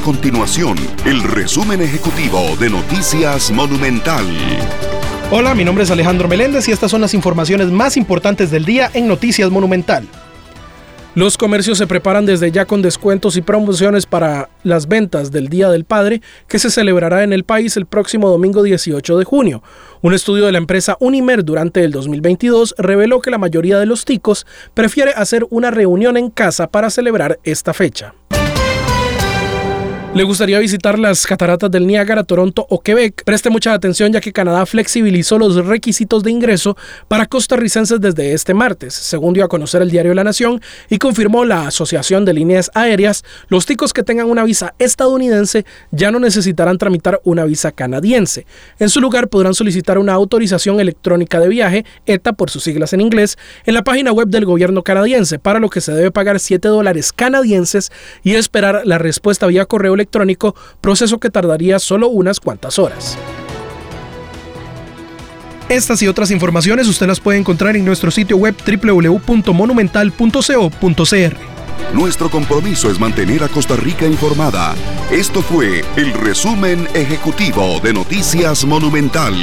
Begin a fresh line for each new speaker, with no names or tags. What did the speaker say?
continuación el resumen ejecutivo de Noticias Monumental.
Hola, mi nombre es Alejandro Meléndez y estas son las informaciones más importantes del día en Noticias Monumental. Los comercios se preparan desde ya con descuentos y promociones para las ventas del Día del Padre, que se celebrará en el país el próximo domingo 18 de junio. Un estudio de la empresa Unimer durante el 2022 reveló que la mayoría de los ticos prefiere hacer una reunión en casa para celebrar esta fecha. ¿Le gustaría visitar las cataratas del Niágara, Toronto o Quebec? Preste mucha atención ya que Canadá flexibilizó los requisitos de ingreso para costarricenses desde este martes, según dio a conocer el diario La Nación y confirmó la Asociación de Líneas Aéreas. Los ticos que tengan una visa estadounidense ya no necesitarán tramitar una visa canadiense. En su lugar podrán solicitar una autorización electrónica de viaje, ETA por sus siglas en inglés, en la página web del gobierno canadiense, para lo que se debe pagar 7 dólares canadienses y esperar la respuesta vía correo electrónico, proceso que tardaría solo unas cuantas horas. Estas y otras informaciones usted las puede encontrar en nuestro sitio web www.monumental.co.cr.
Nuestro compromiso es mantener a Costa Rica informada. Esto fue el resumen ejecutivo de Noticias Monumental.